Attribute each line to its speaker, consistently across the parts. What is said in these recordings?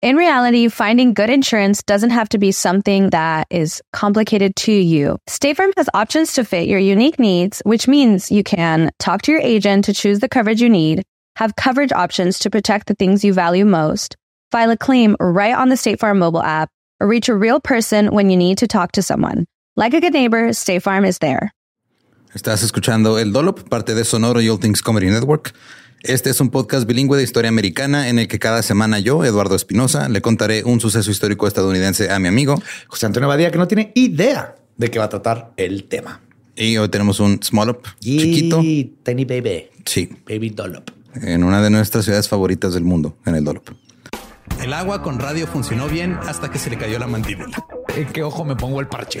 Speaker 1: In reality, finding good insurance doesn't have to be something that is complicated to you. State Farm has options to fit your unique needs, which means you can talk to your agent to choose the coverage you need, have coverage options to protect the things you value most, file a claim right on the State Farm mobile app, or reach a real person when you need to talk to someone. Like a good neighbor, State Farm is there.
Speaker 2: Estás escuchando El Dolop, parte de Sonoro y All Things Comedy Network. Este es un podcast bilingüe de historia americana en el que cada semana yo, Eduardo Espinosa, le contaré un suceso histórico estadounidense a mi amigo
Speaker 3: José Antonio Badía, que no tiene idea de qué va a tratar el tema.
Speaker 2: Y hoy tenemos un small up chiquito.
Speaker 3: Y Tiny Baby.
Speaker 2: Sí.
Speaker 3: Baby Dollop.
Speaker 2: En una de nuestras ciudades favoritas del mundo, en el Dolop. El agua con radio funcionó bien hasta que se le cayó la mandíbula.
Speaker 3: ¿En qué ojo me pongo el parche?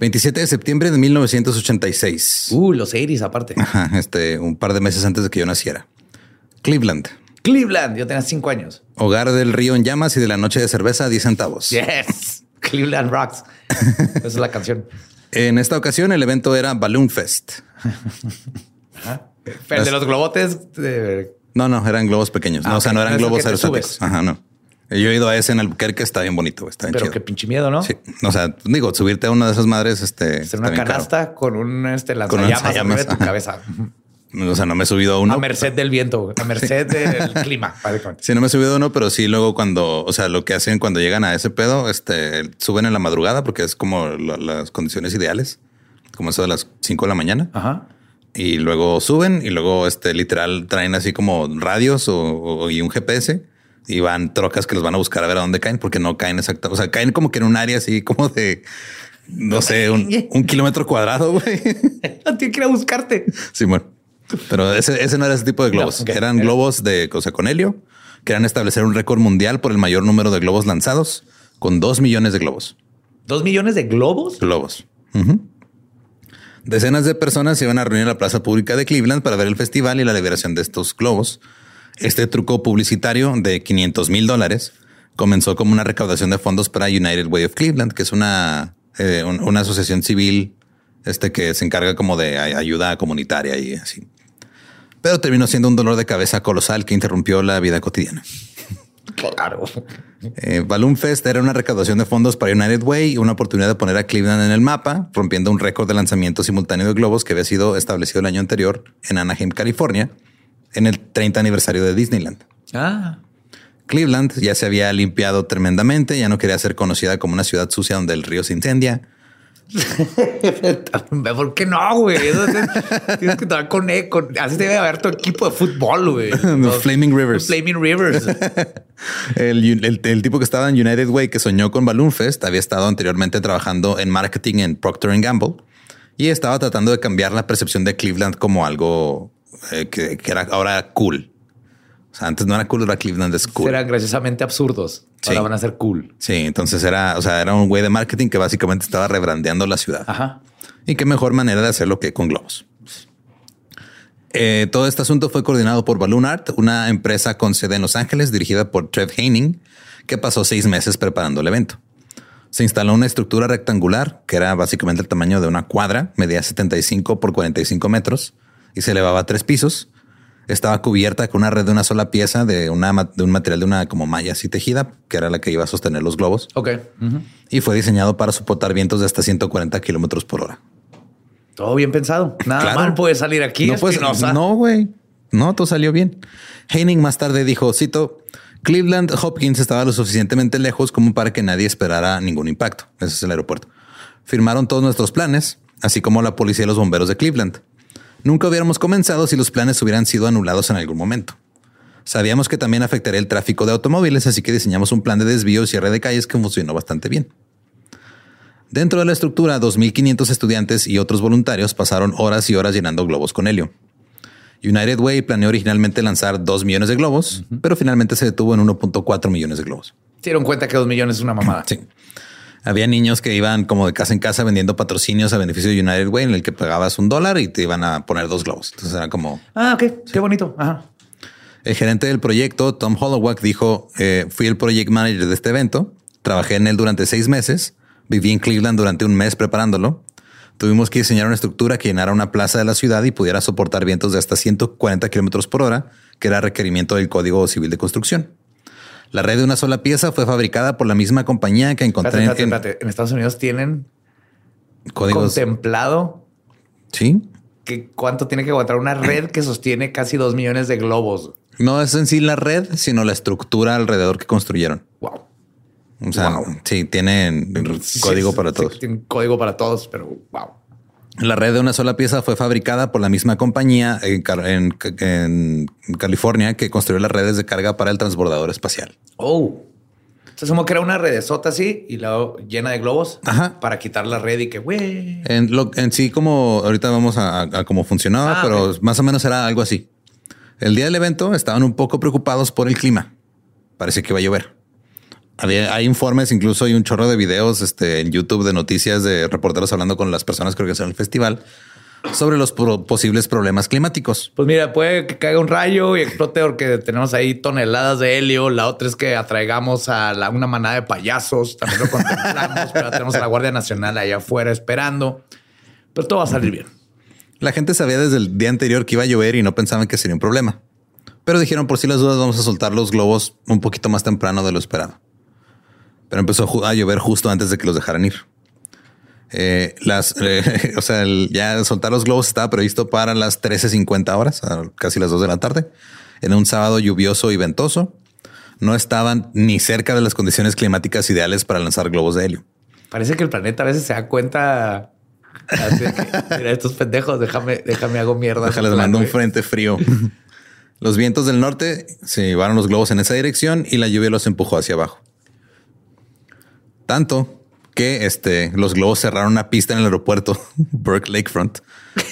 Speaker 2: 27 de septiembre de 1986.
Speaker 3: Uh, los 80 aparte.
Speaker 2: Ajá, este, un par de meses antes de que yo naciera. Cleveland,
Speaker 3: Cleveland, yo tenía cinco años.
Speaker 2: hogar del río en llamas y de la noche de cerveza a 10 centavos.
Speaker 3: Yes. Cleveland Rocks. Esa es la canción.
Speaker 2: En esta ocasión el evento era Balloon Fest.
Speaker 3: El de los globotes. eh,
Speaker 2: No, no, eran globos pequeños. No,
Speaker 3: Ah,
Speaker 2: o sea, no eran globos aerostáticos. Ajá, no. Yo he ido a ese en Albuquerque, está bien bonito, está bien
Speaker 3: pero
Speaker 2: chido.
Speaker 3: qué pinche miedo, ¿no?
Speaker 2: Sí, o sea, digo, subirte a una de esas madres, este,
Speaker 3: Hacer una canasta con un este, lanzallamas arriba de tu cabeza.
Speaker 2: O sea, no me he subido a uno.
Speaker 3: A merced del viento, a merced del clima.
Speaker 2: Sí, no me he subido a uno, pero sí luego cuando, o sea, lo que hacen cuando llegan a ese pedo, este, suben en la madrugada porque es como la- las condiciones ideales, como eso de las 5 de la mañana.
Speaker 3: Ajá.
Speaker 2: Y luego suben y luego, este, literal traen así como radios o, o- y un GPS y van trocas que los van a buscar a ver a dónde caen porque no caen exactamente. O sea, caen como que en un área así como de, no sé, un, un kilómetro cuadrado, güey.
Speaker 3: No tiene que ir a buscarte.
Speaker 2: Sí, bueno. Pero ese, ese no era ese tipo de globos.
Speaker 3: No.
Speaker 2: Eran globos de, o sea, con helio, que eran establecer un récord mundial por el mayor número de globos lanzados, con dos millones de globos.
Speaker 3: Dos millones de globos.
Speaker 2: Globos. Decenas de personas se iban a reunir en la plaza pública de Cleveland para ver el festival y la liberación de estos globos. Este truco publicitario de 500 mil dólares comenzó como una recaudación de fondos para United Way of Cleveland, que es una, eh, un- una asociación civil este, que se encarga como de ay- ayuda comunitaria y así. Pero terminó siendo un dolor de cabeza colosal que interrumpió la vida cotidiana.
Speaker 3: Claro.
Speaker 2: Eh, Balloon Fest era una recaudación de fondos para United Way y una oportunidad de poner a Cleveland en el mapa, rompiendo un récord de lanzamiento simultáneo de globos que había sido establecido el año anterior en Anaheim, California, en el 30 aniversario de Disneyland.
Speaker 3: Ah,
Speaker 2: Cleveland ya se había limpiado tremendamente, ya no quería ser conocida como una ciudad sucia donde el río se incendia.
Speaker 3: ¿por qué no, güey? Tienes que trabajar con, E, con- Así debe haber tu equipo de fútbol, güey. Los-
Speaker 2: Flaming Rivers.
Speaker 3: los Flaming Rivers.
Speaker 2: El, el- el tipo que estaba en United Way que soñó con Balloon Fest había estado anteriormente trabajando en marketing en Procter Gamble y estaba tratando de cambiar la percepción de Cleveland como algo eh, que, que era ahora cool. O sea, antes no era cool, ahora Cleveland es cool.
Speaker 3: Eran graciosamente absurdos. Ahora
Speaker 2: Sí.
Speaker 3: van a ser cool.
Speaker 2: Sí, entonces era, o sea, era un güey de marketing que básicamente estaba rebrandeando la ciudad.
Speaker 3: Ajá.
Speaker 2: Y qué mejor manera de hacerlo que con globos. Eh, todo este asunto fue coordinado por Balloon Art, una empresa con sede en Los Ángeles dirigida por Trev Heining, que pasó seis meses preparando el evento. Se instaló una estructura rectangular que era básicamente el tamaño de una cuadra, medía 75 por 45 metros y se elevaba a tres pisos. Estaba cubierta con una red de una sola pieza de, una, de un material de una como malla así tejida, que era la que iba a sostener los globos
Speaker 3: Ok.
Speaker 2: Y fue diseñado para soportar vientos de hasta 140 kilómetros por hora.
Speaker 3: Todo bien pensado. Nada
Speaker 2: Claro.
Speaker 3: mal puede salir aquí.
Speaker 2: no, pues, no, güey. No, todo salió bien. Heining más tarde dijo, cito, Cleveland Hopkins estaba lo suficientemente lejos como para que nadie esperara ningún impacto. Ese es el aeropuerto. Firmaron todos nuestros planes, así como la policía y los bomberos de Cleveland. Nunca hubiéramos comenzado si los planes hubieran sido anulados en algún momento. Sabíamos que también afectaría el tráfico de automóviles, así que diseñamos un plan de desvío y cierre de calles que funcionó bastante bien. Dentro de la estructura, 2.500 estudiantes y otros voluntarios pasaron horas y horas llenando globos con helio. United Way planeó originalmente lanzar 2 millones de globos, pero finalmente se detuvo en 1.4 millones de globos.
Speaker 3: Se dieron cuenta que 2 millones es una mamada.
Speaker 2: Sí. Había niños que iban como de casa en casa vendiendo patrocinios a beneficio de United Way en el que pagabas un dólar y te iban a poner dos globos. Entonces era como...
Speaker 3: Ah, ok. Qué bonito. Ajá.
Speaker 2: El gerente del proyecto, Tom Holloway, dijo, eh, fui el project manager de este evento, trabajé en él durante seis meses, viví en Cleveland durante un mes preparándolo, tuvimos que diseñar una estructura que llenara una plaza de la ciudad y pudiera soportar vientos de hasta 140 kilómetros por hora, que era requerimiento del Código Civil de Construcción. La red de una sola pieza fue fabricada por la misma compañía que encontré
Speaker 3: Espérate,
Speaker 2: en,
Speaker 3: espérate. En Estados Unidos tienen
Speaker 2: códigos.
Speaker 3: contemplado
Speaker 2: Sí.
Speaker 3: que cuánto tiene que aguantar una red que sostiene casi 2 millones de globos.
Speaker 2: No es en sí la red, sino la estructura alrededor que construyeron.
Speaker 3: Wow.
Speaker 2: O sea,
Speaker 3: Wow.
Speaker 2: sí, tienen código
Speaker 3: Sí,
Speaker 2: para
Speaker 3: sí,
Speaker 2: todos.
Speaker 3: tienen código para todos, pero wow.
Speaker 2: La red de una sola pieza fue fabricada por la misma compañía en, Car- en- en California que construyó las redes de carga para el transbordador espacial.
Speaker 3: Oh. Se asumo que era una redesota así y luego llena de globos
Speaker 2: Ajá.
Speaker 3: para quitar la red y que güey.
Speaker 2: En, lo, en sí, como ahorita vamos a, cómo funcionaba,
Speaker 3: Ah,
Speaker 2: pero más o menos era algo así. El día del evento estaban un poco preocupados por el clima. Parece que iba a llover. Había, hay informes, incluso hay un chorro de videos este, en YouTube de noticias de reporteros hablando con las personas que organizaron el festival sobre los pro- posibles problemas climáticos.
Speaker 3: Pues mira, puede que caiga un rayo y explote porque tenemos ahí toneladas de helio. La otra es que atraigamos a la- una manada de payasos. También lo contemplamos, pero tenemos a la Guardia Nacional allá afuera esperando. Pero todo va a salir bien.
Speaker 2: La gente sabía desde el día anterior que iba a llover y no pensaban que sería un problema. Pero dijeron, por si las dudas, vamos a soltar los globos un poquito más temprano de lo esperado. Pero empezó a llover justo antes de que los dejaran ir. Eh, las, eh, o sea, el- ya soltar los globos estaba previsto para las 13.50 horas, a casi las 2 de la tarde, en un sábado lluvioso y ventoso. No estaban ni cerca de las condiciones climáticas ideales para lanzar globos de helio.
Speaker 3: Parece que el planeta a veces se da cuenta. así de que, Mira, estos pendejos, déjame, déjame hago mierda.
Speaker 2: Déjales mando un frente frío. los vientos del norte se llevaron los globos en esa dirección y la lluvia los empujó hacia abajo. Tanto que este, los globos cerraron una pista en el aeropuerto Burke Lakefront,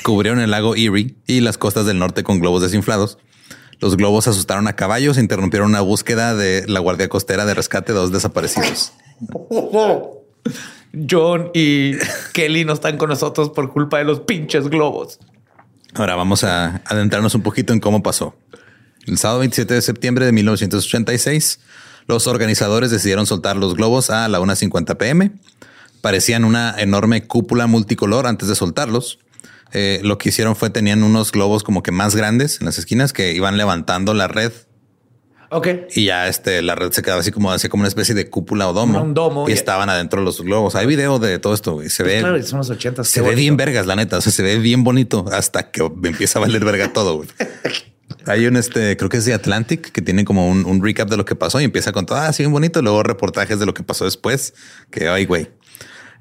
Speaker 2: cubrieron el lago Erie y las costas del norte con globos desinflados. Los globos asustaron a caballos e interrumpieron una búsqueda de la Guardia Costera de rescate de dos desaparecidos.
Speaker 3: John y Kelly no están con nosotros por culpa de los pinches globos.
Speaker 2: Ahora vamos a adentrarnos un poquito en cómo pasó. El sábado 27 de septiembre de 1986, los organizadores decidieron soltar los globos a la 1.50 pm. Parecían una enorme cúpula multicolor antes de soltarlos. Eh, lo que hicieron fue tenían unos globos como que más grandes en las esquinas que iban levantando la red
Speaker 3: Ok.
Speaker 2: y ya este, la red se quedaba así como, así como una especie de cúpula o domo.
Speaker 3: Un domo,
Speaker 2: y estaban adentro los globos. Hay video de todo esto y se ve.
Speaker 3: Claro, son los ochentas.
Speaker 2: Se
Speaker 3: qué
Speaker 2: ve
Speaker 3: bonito.
Speaker 2: bien vergas, la neta. O sea, se ve bien bonito hasta que empieza a valer verga todo. Hay un este, creo que es de Atlantic, que tiene como un, un recap de lo que pasó y empieza con todo, ah, sí, bien bonito. Luego reportajes de lo que pasó después. Que ay, güey.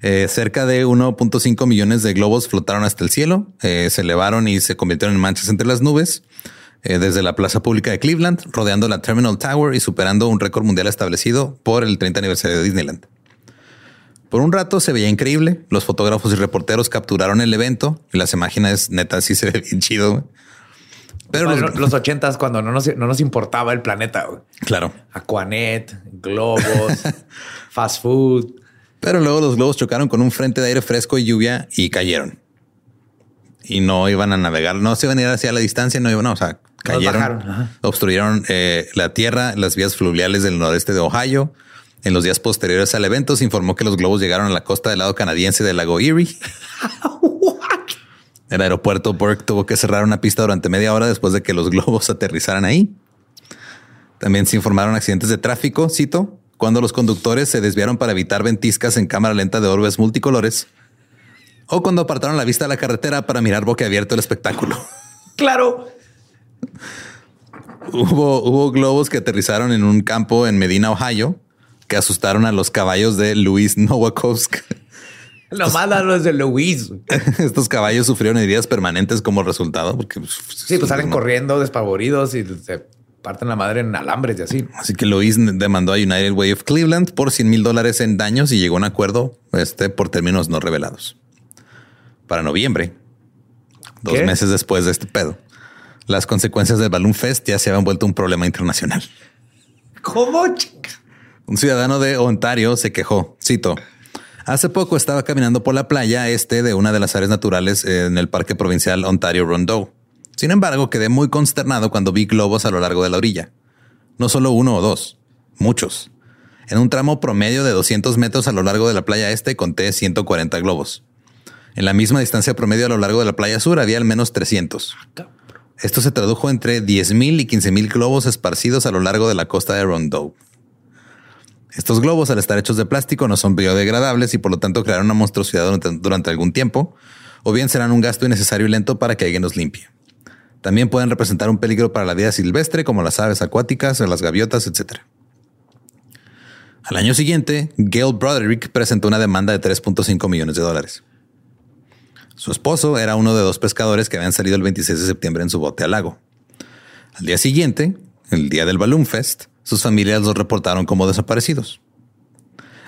Speaker 2: Eh, cerca de 1.5 millones de globos flotaron hasta el cielo, eh, se elevaron y se convirtieron en manchas entre las nubes. eh, desde la plaza pública de Cleveland, rodeando la Terminal Tower y superando un récord mundial establecido por el 30 aniversario de Disneyland. Por un rato se veía increíble. Los fotógrafos y reporteros capturaron el evento y las imágenes neta sí se ve bien chido. Pero
Speaker 3: Bueno,
Speaker 2: los-
Speaker 3: los ochentas cuando no nos, no nos importaba el planeta. güey.
Speaker 2: claro.
Speaker 3: Aquanet, globos, fast food.
Speaker 2: Pero luego los globos chocaron con un frente de aire fresco y lluvia y cayeron. Y no iban a navegar, no se iban a ir hacia la distancia, no iban, no, o sea, cayeron, obstruyeron eh, la tierra, las vías fluviales del noreste de Ohio. En los días posteriores al evento se informó que los globos llegaron a la costa del lado canadiense del lago Erie. El aeropuerto Burke tuvo que cerrar una pista durante media hora después de que los globos aterrizaran ahí. También se informaron accidentes de tráfico, cito, cuando los conductores se desviaron para evitar ventiscas en cámara lenta de orbes multicolores o cuando apartaron la vista a la carretera para mirar boquiabierto el espectáculo.
Speaker 3: Claro.
Speaker 2: hubo, hubo globos que aterrizaron en un campo en Medina, Ohio, que asustaron a los caballos de Luis Nowakowsk.
Speaker 3: Nomás los de Luis.
Speaker 2: Estos caballos sufrieron heridas permanentes como resultado porque pues,
Speaker 3: sí, pues salen corriendo despavoridos y se parten la madre en alambres y así.
Speaker 2: Así que Luis demandó a United Way of Cleveland por 100 mil dólares en daños y llegó a un acuerdo este, por términos no revelados. Para noviembre, dos meses después de este pedo, las consecuencias del Balloon Fest ya se habían vuelto un problema internacional.
Speaker 3: ¿Cómo, chica?
Speaker 2: Un ciudadano de Ontario se quejó, cito, Hace poco estaba caminando por la playa este de una de las áreas naturales en el Parque Provincial Ontario Rondeau. Sin embargo, quedé muy consternado cuando vi globos a lo largo de la orilla. No solo uno o dos, muchos. En un tramo promedio de 200 metros a lo largo de la playa este conté 140 globos. En la misma distancia promedio a lo largo de la playa sur había al menos 300. Esto se tradujo entre 10.000 y 15.000 globos esparcidos a lo largo de la costa de Rondeau. Estos globos, al estar hechos de plástico, no son biodegradables y por lo tanto crearán una monstruosidad durante, algún tiempo, o bien serán un gasto innecesario y lento para que alguien los limpie. También pueden representar un peligro para la vida silvestre, como las aves acuáticas, las gaviotas, etc. Al año siguiente, Gail Broderick presentó una demanda de 3.5 millones de dólares. Su esposo era uno de dos pescadores que habían salido el 26 de septiembre en su bote al lago. Al día siguiente, el día del Balloon Fest, sus familias los reportaron como desaparecidos.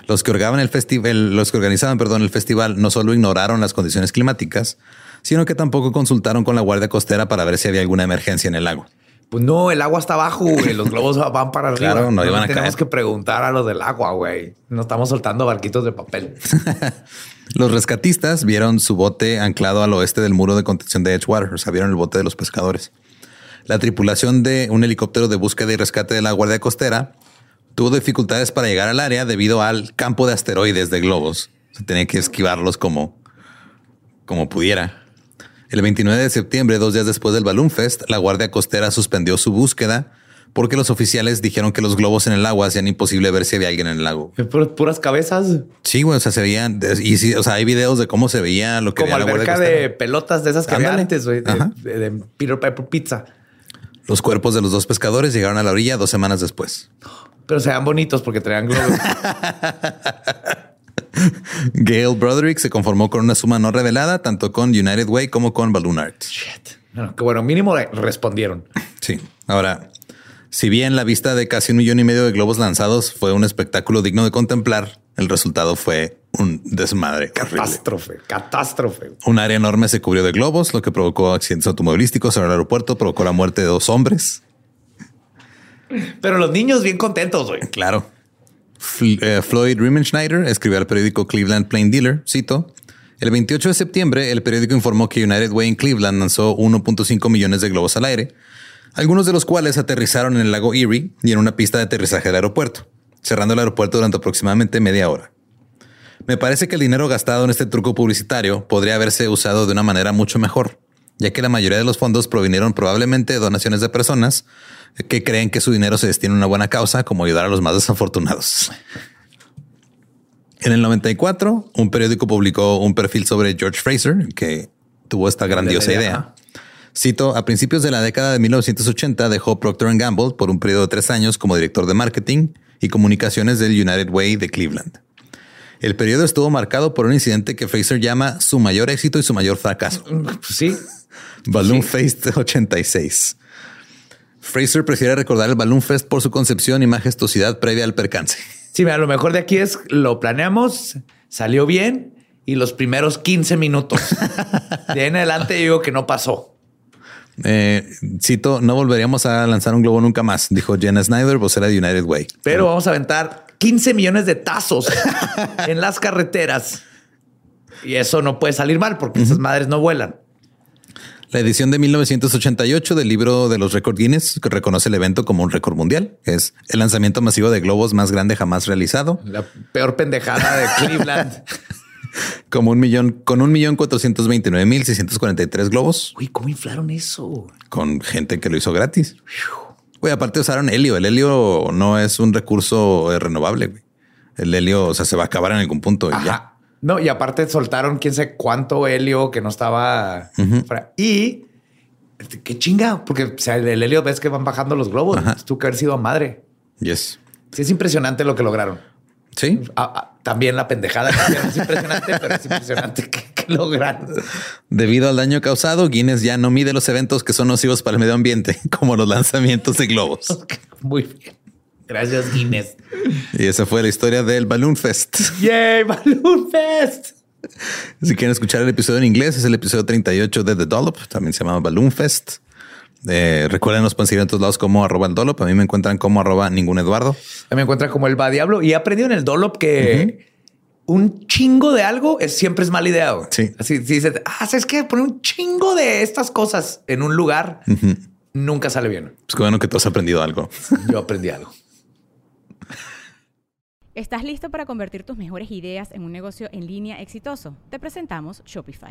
Speaker 2: Los que, organizaban el festival, los que organizaban perdón, el festival no solo ignoraron las condiciones climáticas, sino que tampoco consultaron con la Guardia Costera para ver si había alguna emergencia en el lago.
Speaker 3: Pues no, el agua está abajo, güey. Los globos van para arriba.
Speaker 2: Claro, no, iban a
Speaker 3: Tenemos que preguntar a los del agua, güey. No estamos soltando barquitos de papel.
Speaker 2: los rescatistas vieron su bote anclado al oeste del muro de contención de Edgewater. O sea, vieron el bote de los pescadores. La tripulación de un helicóptero de búsqueda y rescate de la Guardia Costera tuvo dificultades para llegar al área debido al campo de asteroides de globos. Se tenía que esquivarlos como, como pudiera. El 29 de septiembre, dos días después del Balloon Fest, la Guardia Costera suspendió su búsqueda porque los oficiales dijeron que los globos en el agua hacían imposible ver si había alguien en el lago.
Speaker 3: puras cabezas.
Speaker 2: Sí, güey, o sea, se veían y sí, o sea, hay videos de cómo se veía lo que
Speaker 3: como alberca de pelotas de esas que antes, güey, de, de, Peter Piper Pizza.
Speaker 2: Los cuerpos de los dos pescadores llegaron a la orilla dos semanas después.
Speaker 3: Pero se bonitos porque traían globos.
Speaker 2: Gail Broderick se conformó con una suma no revelada, tanto con United Way como con Balloon Art.
Speaker 3: Shit. que bueno, mínimo respondieron.
Speaker 2: Sí. Ahora, si bien la vista de casi un millón y medio de globos lanzados fue un espectáculo digno de contemplar, el resultado fue un desmadre.
Speaker 3: Catástrofe, catástrofe.
Speaker 2: Un área enorme se cubrió de globos, lo que provocó accidentes automovilísticos sobre el aeropuerto, provocó la muerte de dos hombres.
Speaker 3: Pero los niños bien contentos, güey.
Speaker 2: Claro. Eh, Floyd Riemenschneider escribió al periódico Cleveland Plain Dealer, cito, el 28 de septiembre el periódico informó que United Way en Cleveland lanzó 1.5 millones de globos al aire, algunos de los cuales aterrizaron en el lago Erie y en una pista de aterrizaje del aeropuerto, cerrando el aeropuerto durante aproximadamente media hora. Me parece que el dinero gastado en este truco publicitario podría haberse usado de una manera mucho mejor, ya que la mayoría de los fondos provinieron probablemente de donaciones de personas que creen que su dinero se destina a una buena causa, como ayudar a los más desafortunados. En el 94, un periódico publicó un perfil sobre George Fraser, que tuvo esta grandiosa idea. Cito, a principios de la década de 1980 dejó Procter Gamble por un periodo de tres años como director de marketing y comunicaciones del United Way de Cleveland. El periodo estuvo marcado por un incidente que Fraser llama su mayor éxito y su mayor fracaso.
Speaker 3: Sí.
Speaker 2: Balloon Fest 86. Fraser prefiere recordar el Balloon Fest por su concepción y majestuosidad previa al percance.
Speaker 3: Sí, mira, lo mejor de aquí es lo planeamos, salió bien y los primeros 15 minutos. de en adelante digo que no pasó.
Speaker 2: Eh, cito, no volveríamos a lanzar un globo nunca más, dijo Jenna Snyder, vocera de United Way.
Speaker 3: Pero vamos a aventar 15 millones de tazos en las carreteras. Y eso no puede salir mal porque esas madres no vuelan.
Speaker 2: La edición de 1988 del libro de los récords Guinness que reconoce el evento como un récord mundial. Es el lanzamiento masivo de globos más grande jamás realizado.
Speaker 3: La peor pendejada de Cleveland.
Speaker 2: como un millón, con un millón cuatrocientos veintinueve mil seiscientos cuarenta y tres globos.
Speaker 3: Uy, ¿cómo inflaron eso?
Speaker 2: Con gente que lo hizo gratis. Güey, aparte usaron helio. El helio no es un recurso eh, renovable. Güey. El helio, o sea, se va a acabar en algún punto y ya.
Speaker 3: No, y aparte soltaron quién sé cuánto helio que no estaba. Y este, qué chinga, porque o sea, el helio ves que van bajando los globos. Tú que haber sido madre.
Speaker 2: Yes.
Speaker 3: Sí, es impresionante lo que lograron.
Speaker 2: Sí.
Speaker 4: también la pendejada que es impresionante, pero es impresionante que, que logran.
Speaker 2: Debido al daño causado, Guinness ya no mide los eventos que son nocivos para el medio ambiente, como los lanzamientos de globos.
Speaker 4: Muy bien. Gracias, Guinness.
Speaker 2: Y esa fue la historia del Balloon Fest.
Speaker 4: ¡Yay! ¡Balloon Fest!
Speaker 2: Si quieren escuchar el episodio en inglés, es el episodio 38 de The Dollop. También se llama Balloon Fest. Eh, recuerden, nos pueden seguir en todos lados como arroba el Dollop. A mí me encuentran como arroba ningún Eduardo.
Speaker 4: Me encuentran como el va diablo y he aprendido en el Dolop que un chingo de algo es siempre es mala idea. güey.
Speaker 2: Sí.
Speaker 4: Así si dices, ah, ¿sabes qué? Poner un chingo de estas cosas en un lugar nunca sale bien.
Speaker 2: Pues bueno que tú has aprendido algo.
Speaker 4: Yo aprendí algo.
Speaker 5: ¿Estás listo para convertir tus mejores ideas en un negocio en línea exitoso? Te presentamos Shopify.